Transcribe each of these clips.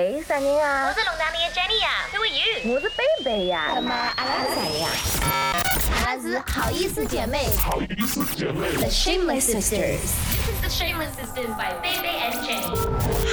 喂，啥人啊？我是龙潭里的 Jenny 呀，Who are you？我是贝贝呀。那么阿拉是谁呀？阿拉是好意思姐妹。好意思姐妹。The Shameless Sisters。This is the Shameless Sisters by Baby and Jenny。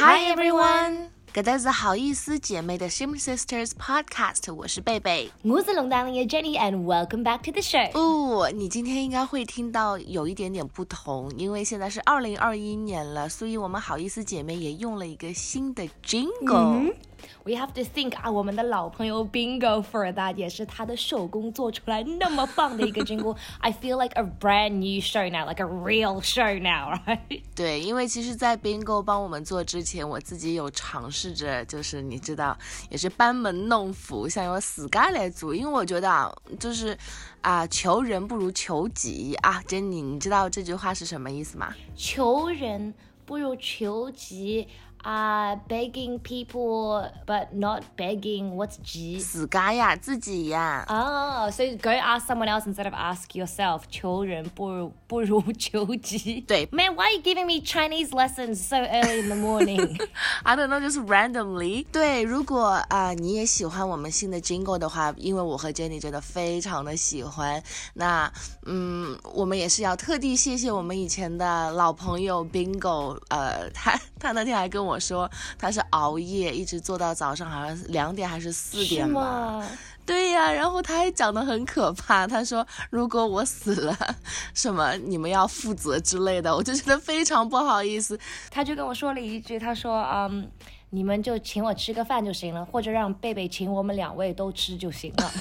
Hi everyone。搿搭是好意思姐妹的 Shameless Sisters Podcast，我是贝贝，我是龙潭里的 Jenny，and welcome back to the show。哦，你今天应该会听到有一点点不同，因为现在是二零二一年了，所以我们好意思姐妹也用了一个新的 Jingle。We have to think 啊，我们的老朋友 Bingo for that，也是他的手工做出来那么棒的一个 jingle。I feel like a brand new show now, like a real show now, right？对，因为其实，在 Bingo 帮我们做之前，我自己有尝试着，就是你知道，也是班门弄斧，想用 Sky 来做，因为我觉得啊，就是啊，求人不如求己啊。Jenny，你知道这句话是什么意思吗？求人不如求己。啊，begging people but not begging what's 急？自家呀，自己呀。哦，所以 go ask someone else instead of ask yourself。求人不如不如求己。对。Man, why are you giving me Chinese lessons so early in the morning? I don't know, just randomly。对，如果啊你也喜欢我们新的 Jingle 的话，因为我和 Jenny 真的非常的喜欢，那嗯，我们也是要特地谢谢我们以前的老朋友 Bingo。呃，他他那天还跟我。 说他是熬夜一直做到早上，好像两点还是四点吧？对呀，然后他还讲得很可怕，他说如果我死了，什么你们要负责之类的，我就觉得非常不好意思。他就跟我说了一句，他说嗯，你们就请我吃个饭就行了，或者让贝贝请我们两位都吃就行了。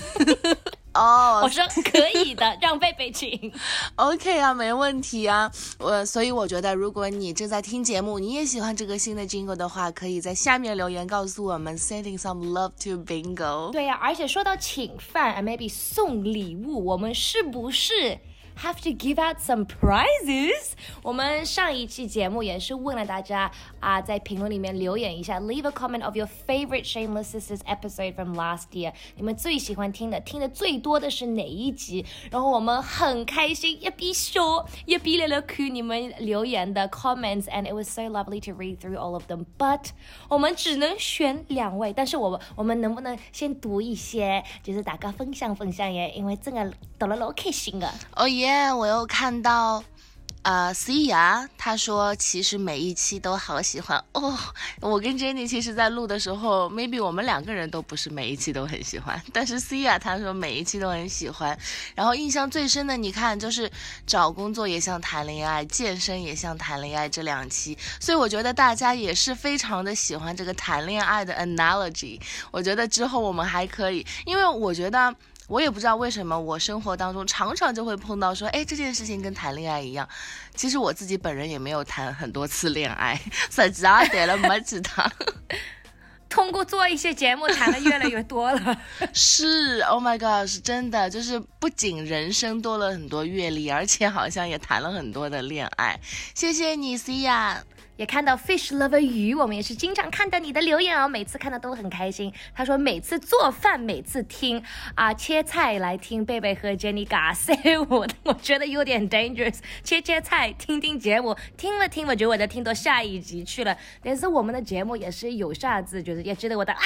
哦，我说可以的，让贝贝请。OK 啊，没问题啊。我所以我觉得，如果你正在听节目，你也喜欢这个新的 Jingle 的话，可以在下面留言告诉我们，sending some love to Bingo。对呀，而且说到请饭 maybe 送礼物，我们是不是 ？have to give out some prizes。我们上一期节目也是问了大家啊，在评论里面留言一下，leave a comment of your favorite Shameless Sisters episode from last year。你们最喜欢听的、听的最多的是哪一集？然后我们很开心，一边说一边来了看你们留言的 comments，and it was so lovely to read through all of them。But 我们只能选两位，但是我们我们能不能先读一些，就是大家分享分享耶？因为真的读了老开心的。哦耶！ 耶，我又看到，呃，C 呀，他说其实每一期都好喜欢哦。我跟 Jenny 其实，在录的时候，maybe 我们两个人都不是每一期都很喜欢，但是 C 呀，他说每一期都很喜欢。然后印象最深的，你看就是找工作也像谈恋爱，健身也像谈恋爱这两期，所以我觉得大家也是非常的喜欢这个谈恋爱的 analogy。我觉得之后我们还可以，因为我觉得。我也不知道为什么，我生活当中常常就会碰到说，哎，这件事情跟谈恋爱一样。其实我自己本人也没有谈很多次恋爱，实际上谈了没几趟。通过做一些节目，谈的越来越多了。是，Oh my God，是真的，就是不仅人生多了很多阅历，而且好像也谈了很多的恋爱。谢谢你，C 呀。也看到 Fish Lover 鱼，我们也是经常看到你的留言哦，每次看到都很开心。他说每次做饭，每次听啊切菜来听贝贝和 Jenny 嘎 塞我，我觉得有点 dangerous。切切菜，听听节目，听了听，我觉得我在听到下一集去了。但是我们的节目也是有啥子，就是也值得我的啊。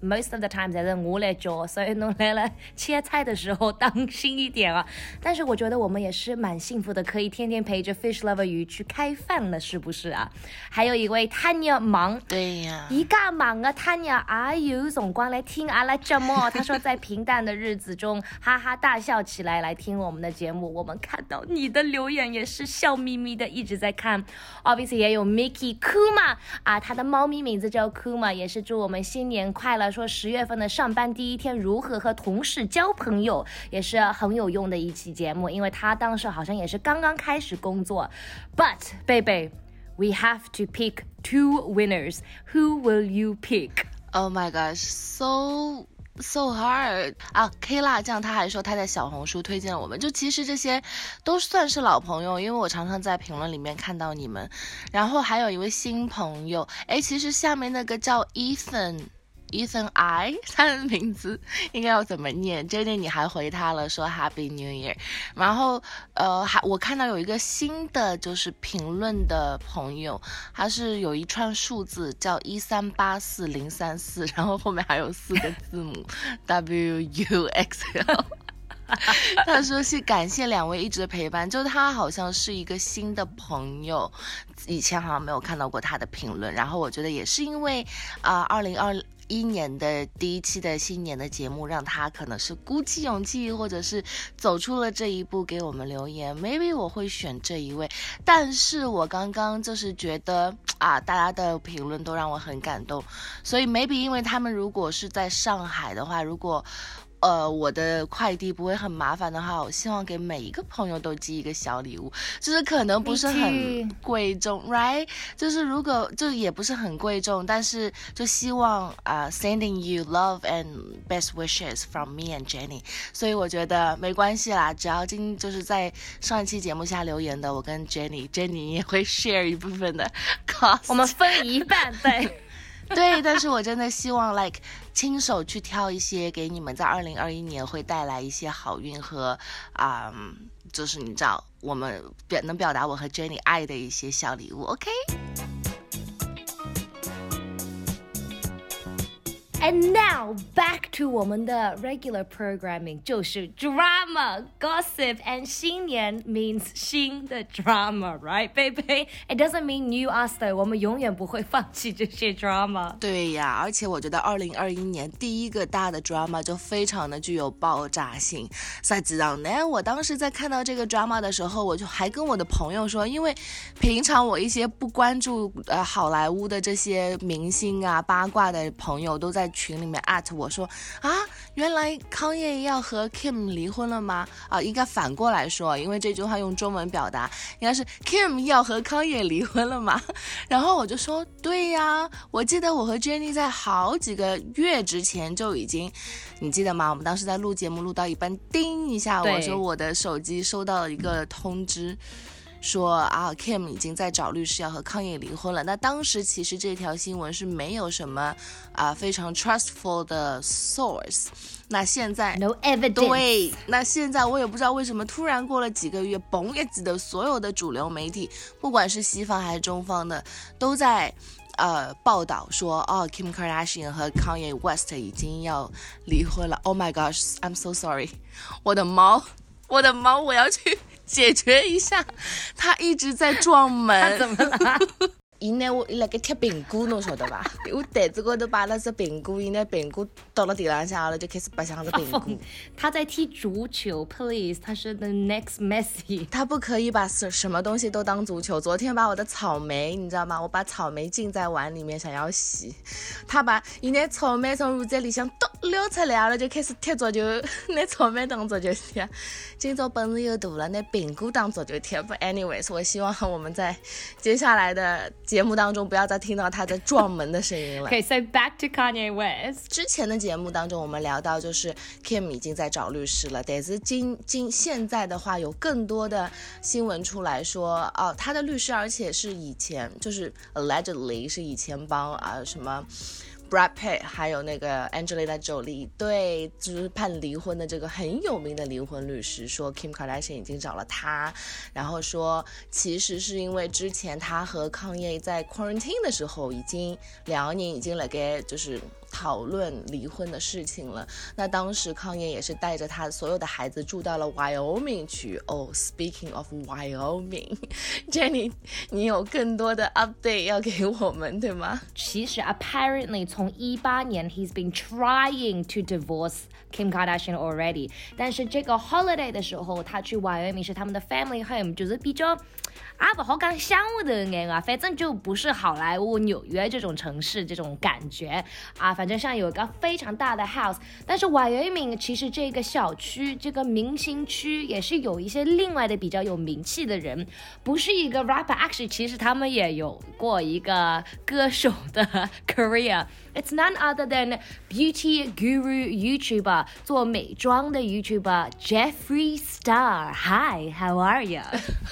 Most of the time 还是我来教，所以弄来了切菜的时候当心一点啊。但是我觉得我们也是蛮幸福的，可以天天陪着 Fish Lover 鱼去开饭了，是不是啊？还有一位 Tanya 忙，对呀，一个忙啊，Tanya 也有总光来听阿拉节目。他说在平淡的日子中哈哈大笑起来，来听我们的节目。我们看到你的留言也是笑眯眯的，一直在看。Obviously 也有 Mickey Kuma 啊，他的猫咪名字叫 Kuma，也是祝我们新年快乐。说十月份的上班第一天如何和同事交朋友，也是很有用的一期节目，因为他当时好像也是刚刚开始工作。But 贝贝。We have to pick two winners. Who will you pick? Oh my gosh, so so hard 啊！K 辣酱他还说他在小红书推荐我们，就其实这些都算是老朋友，因为我常常在评论里面看到你们。然后还有一位新朋友，哎，其实下面那个叫 Ethan。Ethan I，他的名字应该要怎么念？Jenny，你还回他了，说 Happy New Year。然后呃，还我看到有一个新的就是评论的朋友，他是有一串数字叫一三八四零三四，然后后面还有四个字母 W U X L。他说是感谢两位一直的陪伴，就他好像是一个新的朋友，以前好像没有看到过他的评论，然后我觉得也是因为啊，二零二一年的第一期的新年的节目，让他可能是鼓起勇气，或者是走出了这一步给我们留言，maybe 我会选这一位，但是我刚刚就是觉得啊，大家的评论都让我很感动，所以 maybe 因为他们如果是在上海的话，如果。呃，我的快递不会很麻烦的话，我希望给每一个朋友都寄一个小礼物，就是可能不是很贵重，right？就是如果就也不是很贵重，但是就希望啊，sending you love and best wishes from me and Jenny。所以我觉得没关系啦，只要今就是在上一期节目下留言的，我跟 Jenny，Jenny 也会 share 一部分的 cost，我们分一半，对。对，但是我真的希望，like 亲手去挑一些给你们，在二零二一年会带来一些好运和啊，就是你知道，我们表能表达我和 Jenny 爱的一些小礼物，OK。And now back to 我们的 regular programming，就是 drama, gossip, and 新年 means 新的 drama, right, baby? It doesn't mean new us 的，我们永远不会放弃这些 drama。对呀，而且我觉得二零二一年第一个大的 drama 就非常的具有爆炸性。实际上呢，我当时在看到这个 drama 的时候，我就还跟我的朋友说，因为平常我一些不关注呃好莱坞的这些明星啊八卦的朋友都在。群里面艾特我说啊，原来康业要和 Kim 离婚了吗？啊，应该反过来说，因为这句话用中文表达应该是 Kim 要和康业离婚了吗？然后我就说对呀，我记得我和 Jenny 在好几个月之前就已经，你记得吗？我们当时在录节目录到一半，叮一下，我说我的手机收到了一个通知。说啊，Kim 已经在找律师要和康也离婚了。那当时其实这条新闻是没有什么啊非常 trustful 的 source。那现在 no evidence。对，那现在我也不知道为什么突然过了几个月，嘣一记的所有的主流媒体，不管是西方还是中方的，都在呃报道说，哦，Kim Kardashian 和 Kanye West 已经要离婚了。Oh my gosh，I'm so sorry。我的猫，我的猫，我要去。解决一下，他一直在撞门。怎么了？伊呢，我伊辣盖贴苹果，侬晓得吧？我袋子高头摆了只苹果，伊呢苹果倒了地浪向，了就开始白相着苹果。他在踢足球，please，他是 the next Messi。他不可以把什什么东西都当足球。昨天把我的草莓，你知道吗？我把草莓浸在碗里面，想要洗。他把伊那草莓从炉子里向倒撩出来，了就开始踢足球，拿草莓当足球踢。今朝本事又大了，拿苹果当足球踢。Anyways，我希望我们在接下来的。节目当中不要再听到他在撞门的声音了。Okay, so back to Kanye West。之前的节目当中，我们聊到就是 Kim 已经在找律师了，但是今今现在的话，有更多的新闻出来说，哦，他的律师，而且是以前就是 allegedly 是以前帮啊什么。Brad Pitt 还有那个 Angelina Jolie 对，就是判离婚的这个很有名的离婚律师说，Kim Kardashian 已经找了他，然后说其实是因为之前他和 Kanye 在 quarantine 的时候，已经两年已经了给就是。讨论离婚的事情了。那当时康业也是带着他所有的孩子住到了 Wyoming 去。哦，Speaking of Wyoming，Jenny，你有更多的 update 要给我们，对吗？其实 apparently 从一八年 he's been trying to divorce Kim Kardashian already，但是这个 holiday 的时候，他去 Wyoming 是他们的 family home，就是比较。啊，不好讲乡下的眼啊，反正就不是好莱坞、纽约这种城市这种感觉啊。反正像有一个非常大的 house，但是 Wyoming 其实这个小区、这个明星区也是有一些另外的比较有名气的人，不是一个 rapper，actually 其实他们也有过一个歌手的 career。It's none other than beauty guru YouTuber 做美妆的 YouTuber Jeffree Star. Hi, how are you?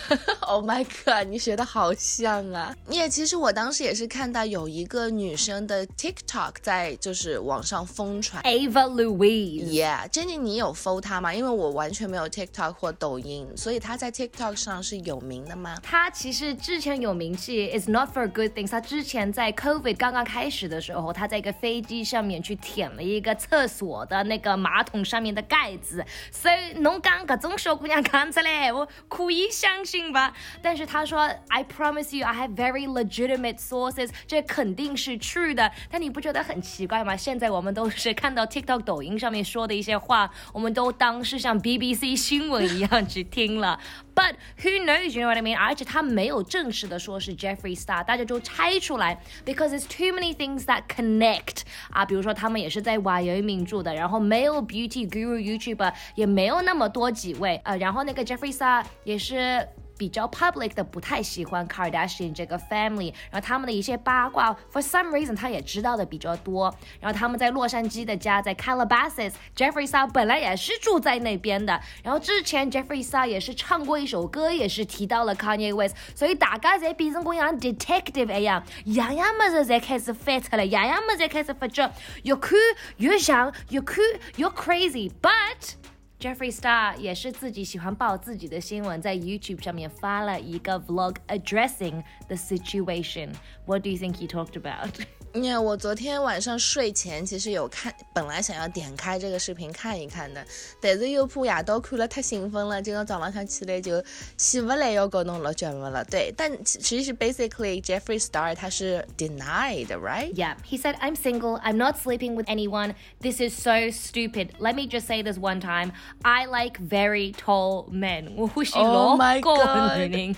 oh my god，你学的好像啊！也其实我当时也是看到有一个女生的 TikTok 在 就是网上疯传。Ava Louise。Yeah，珍妮，你有 follow 她吗？因为我完全没有 TikTok 或抖音，所以她在 TikTok 上是有名的吗？她其实之前有名气，is not for good things。她之前在 COVID 刚刚开始的时候，她在一个飞机上面去舔了一个厕所的那个马桶上面的盖子，所以侬讲搿种小姑娘看出来，我可以相信吧？但是她说，I promise you, I have very legitimate sources，这肯定是 true 的。但你不觉得很奇怪吗？现在我们都是看到 TikTok、抖音上面说的一些话，我们都当是像 BBC 新闻一样去听了。But who knows? You know what I mean? 而且他没有正式的说是 Jeffrey Star，大家就猜出来，because it's too many things that connect 啊，比如说他们也是在 Wyoming 住的，然后没有 beauty guru YouTuber 也没有那么多几位，呃，然后那个 Jeffrey Star 也是。比较 public 的不太喜欢 Kardashian 这个 family，然后他们的一些八卦，for some reason 他也知道的比较多。然后他们在洛杉矶的家在 Calabasas，Jeffrey Sa 本来也是住在那边的。然后之前 Jeffree Star 也是唱过一首歌，也是提到了 Kanye West，所以大家在变成跟像 detective 一样，样样么子才开始翻出来，样样么子才开始发觉，越看越像，越看越 crazy，but。Jeffree Star 也是自己喜欢报自己的新闻，在 YouTube 上面发了一个 vlog addressing the situation. What do you think he talked about? 因为我昨天晚上睡前其实有看，本来想要点开这个视频看一看的，但是又怕夜到看了太兴奋了，今朝早浪向起来就起不来要搞弄了节目了。对，但其实 basically Jeffree Star 他是 denied right？ Yeah, he said, I'm single. I'm not sleeping with anyone. This is so stupid. Let me just say this one time. I like very tall men. 我喜 Oh 老 my 高 God 的女人。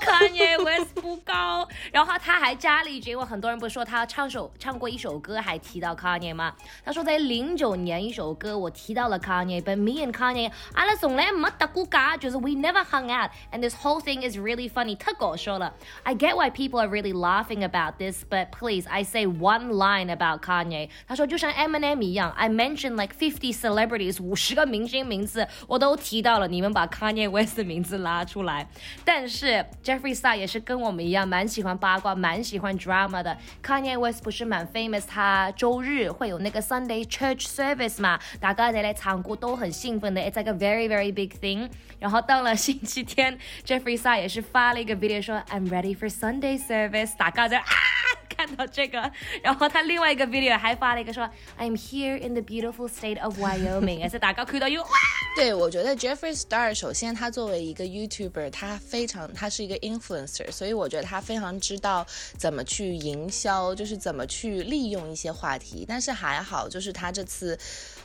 Kanye West 不高。然后他还加了一句，因为很多人不是说他唱首 唱过一首歌，还提到 Kanye 吗？他说在零九年一首歌我提到了 Kanye，but me and Kanye 阿拉从来没搭过嘎，就是 we never hung out。And this whole thing is really funny. 太搞笑了。I get why people are really laughing about this, but please, I say one line about Kanye。他说就像 Eminem 一样，I mentioned like fifty celebrities，五十个明星名字我都提到了，你们把 Kanye West 的名字拉出来。但是 Jeffrey Star 也是跟我们一样，蛮喜欢八卦，蛮喜欢 drama 的。Kanye West 不是蛮 famous，他周日会有那个 Sunday Church Service 嘛，大家在来唱歌都很兴奋的，It's like a very very big thing。然后到了星期天，Jeffrey Sa 也是发了一个 video 说 I'm ready for Sunday service，大家在啊。看到这个，然后他另外一个 video 还发了一个说 I'm here in the beautiful state of Wyoming，也是大家看到有哇。对，我觉得 Jeffrey Star 首先他作为一个 YouTuber，他非常他是一个 influencer，所以我觉得他非常知道怎么去营销，就是怎么去利用一些话题。但是还好，就是他这次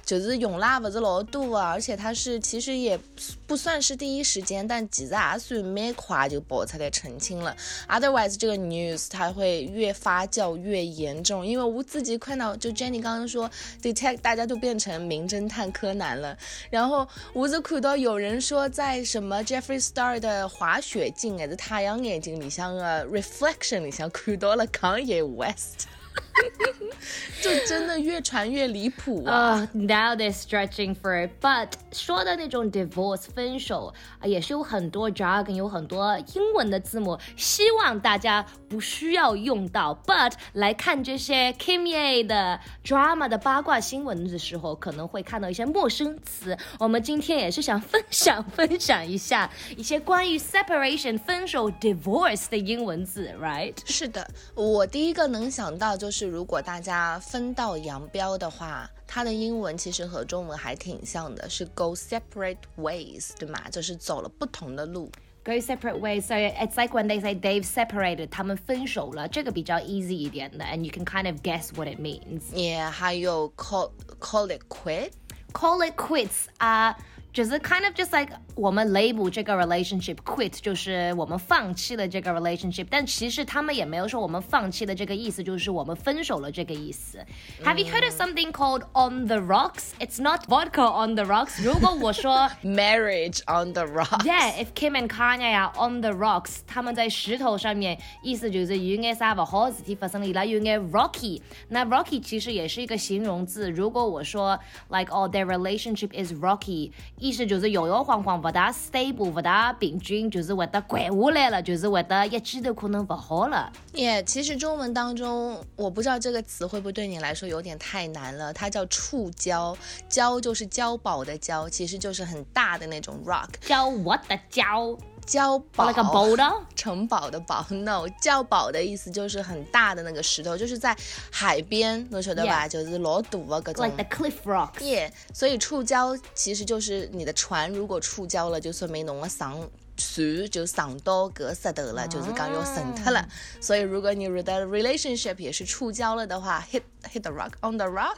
就是用啦不是老多啊，而且他是其实也不算是第一时间，但其实也算蛮快就爆出来澄清了。Otherwise 这个 news 它会越发酵越严重，因为我自己看到就 Jenny 刚刚说 detect 大家都变成名侦探柯南了，然后我是看到有人说在什么 Jeffrey Star 的滑雪镜还是太阳眼镜里向的 reflection 里向看到了 Kanye West。就真的越传越离谱啊！Uh, now they're stretching for it. But 说的那种 divorce 分手啊，也是有很多 jargon，有很多英文的字母，希望大家不需要用到。But 来看这些 Kim Ye 的 drama 的八卦新闻的时候，可能会看到一些陌生词。我们今天也是想分享分享一下一些关于 separation 分手 divorce 的英文字，right？是的，我第一个能想到就是，如果大家分道扬镳的话，它的英文其实和中文还挺像的，是 go separate ways，对吗？就是走了不同的路。 go separate ways. So it's like when they say they've separated, 他们分手了，这个比较 easy 一点的，and you can kind of guess what it means. 也还有 call call it quit， Call it quits 啊、就是 kind of just like 我们 label 这个 relationship quit，就是我们放弃了这个 relationship，但其实他们也没有说我们放弃了这个意思，就是我们分手了这个意思。Have you heard of something called on the rocks? It's not vodka on the rocks. 如果我说 marriage on the rocks。 Yeah, if Kim and Kanye are on the rocks，他们在石头上面，意思就是有眼啥不好事体发生了，伊拉有眼 rocky。那 rocky 其实也是一个形容字。如果我说 like oh their relationship is rocky， 意思就是摇摇晃晃， 不大 stable，不大平均，就是会得拐下来了，就是会得一记头可能不好了。耶，其实中文当中，我不知道这个词会不会对你来说有点太难了。它叫触礁，礁就是礁堡的礁，其实就是很大的那种 rock。礁我的礁，碉堡那个 boulder，城堡的堡，no，碉堡的意思就是很大的那个石头，就是在海边，侬晓得吧就是老大的各种 like。the cliff rocks。耶所以触礁其实就是你的船如果触礁了，就说明侬个上船就上到搿石头了，就是讲要沉脱了。所以如果你的 relationship 也是触礁了的话，hit hit the rock on the rock，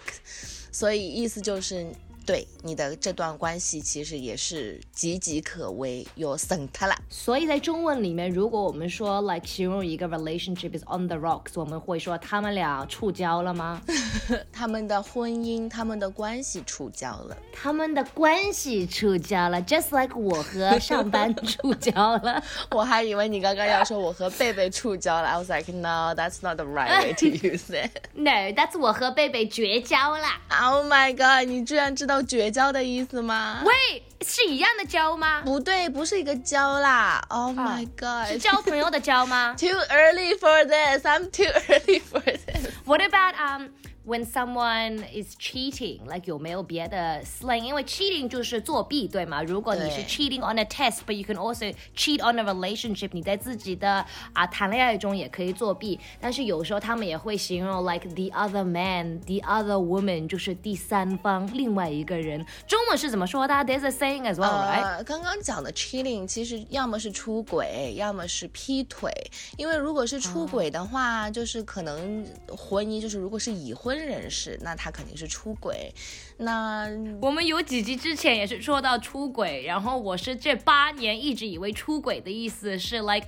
所以意思就是。对你的这段关系其实也是岌岌可危，要沉脱了。所以在中文里面，如果我们说 like 形容一个 relationship is on the rocks，我们会说他们俩触礁了吗？他们的婚姻，他们的关系触礁了。他们的关系触礁了，just like 我和上班触礁了。我还以为你刚刚要说我和贝贝触礁了，I was like no, that's not the right way to use it. No，that's 我和贝贝绝交了。Oh my god！你居然知道绝交的意思吗？喂，是一样的交吗？不对，不是一个交啦。Oh my god！是交朋友的交吗 Too early for this. I'm too early for this.？What about um when someone is cheating? Like 有没有别的 slang？因为 cheating 就是作弊，对吗？如果你是 cheating on a test，but you can also cheat on a relationship，你在自己的啊谈恋爱中也可以作弊。但是有时候他们也会形容 like the other man，the other woman，就是第三方另外一个人。中文是怎么说的？There's a saying as well，right？、呃，刚刚讲的 cheating 其实要么是出轨，要么是劈腿。因为如果是出轨的话，就是可能婚姻就是如果是已婚人士，那他肯定是出轨。那我们有几集之前也是说到出轨，然后我是这八年一直以为出轨的意思是 like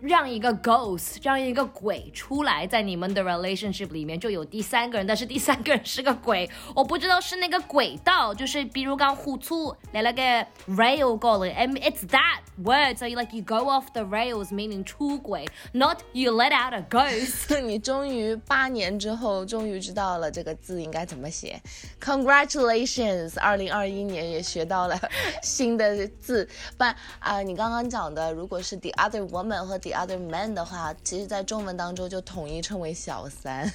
让一个 ghost，让一个鬼出来，在你们的 relationship 里面就有第三个人，但是第三个人是个鬼，我不知道是那个轨道，就是比如刚互出来了个 rail 过了，and it's that word，so you like you go off the rails meaning 出轨，not you let out a ghost。你终于八年之后，终于知道了这个字应该怎么写。Congratulations！二零二一年也学到了新的字。不啊、你刚刚讲的，如果是 the other woman 和 the other man 的话，其实在中文当中就统一称为小三。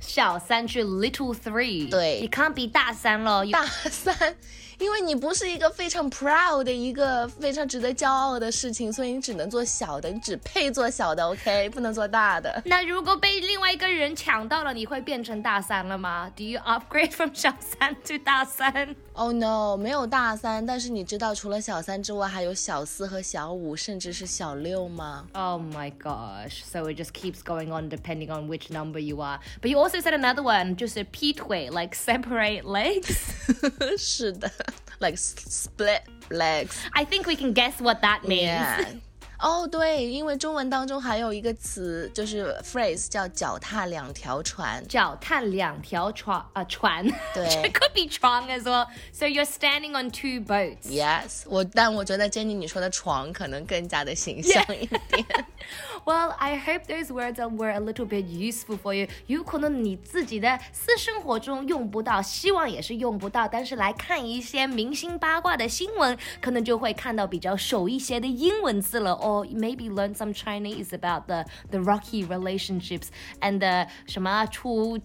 小三是 little three，对你 can't be 大三了，大三，因为你不是一个非常 proud 的一个非常值得骄傲的事情，所以你只能做小的，你只配做小的，OK，不能做大的。那如果被另外一个人抢到了，你会变成大三了吗？Do you upgrade from 小三 to 大三？ Oh no，没有大三，但是你知道除了小三之外，还有小四和小五，甚至是小六吗？ Oh my gosh! So it just keeps going on depending on which number you are. But you also said another one, 就是劈腿，like separate legs. 是的，like split legs。 I think we can guess what that means. Yeah. 哦，对，因为中文当中还有一个词，就是 phrase 叫脚踏两条船。脚踏两条船啊船，对 it could be 床 as well. So you're standing on two boats. Yes，我但我觉得 Jenny 你说的床可能更加的形象一点。 Well, I hope those words are, were a little bit useful for you. 有可能你自己的私生活中用不到，希望也是用不到，但是来看一些明星八卦的新闻，可能就会看到比较熟一些的英文字了 ，or maybe learn some Chinese about the the rocky relationships and the 什么触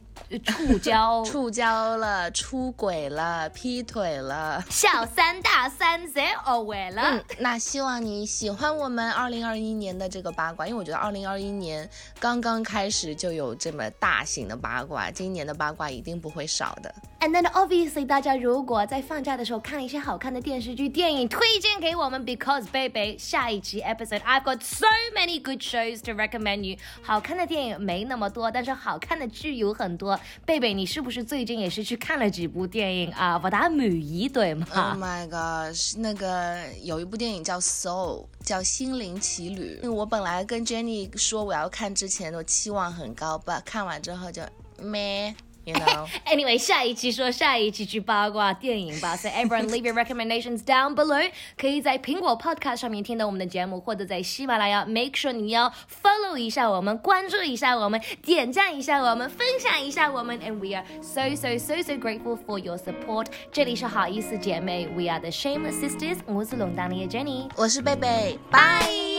触礁。触礁了，出轨了，劈腿了。小三大三谁偶为了？嗯，那希望你喜欢我们二零二一年的这个八卦，因为我觉得二零二一年刚刚开始就有这么大型的八卦，今年的八卦一定不会少的。And then obviously，大家如果在放假的时候看一些好看的电视剧、电影，推荐给我们，because baby，下一集 episode I've got so many good shows to recommend you。好看的电影没那么多，但是好看的剧有很多。贝贝，你是不是最近也是去看了几部电影啊？不大满意，对吗 Oh？my god！那个有一部电影叫《Soul》，叫《心灵奇旅》。我本来跟 Jenny 说我要看之前，我期望很高吧，看完之后就咩。You know. Anyway，下一期说下一期去八卦电影吧。So everyone leave your recommendations down below。可以在苹果 Podcast 上面听到我们的节目，或者在喜马拉雅。Make sure 你要 follow 一下我们，关注一下我们，点赞一下我们，分享一下我们。And we are so so so so grateful for your support。这里是好意思姐妹，We are the Shameless Sisters。我是龙当妮的 Jenny，我是贝贝，拜。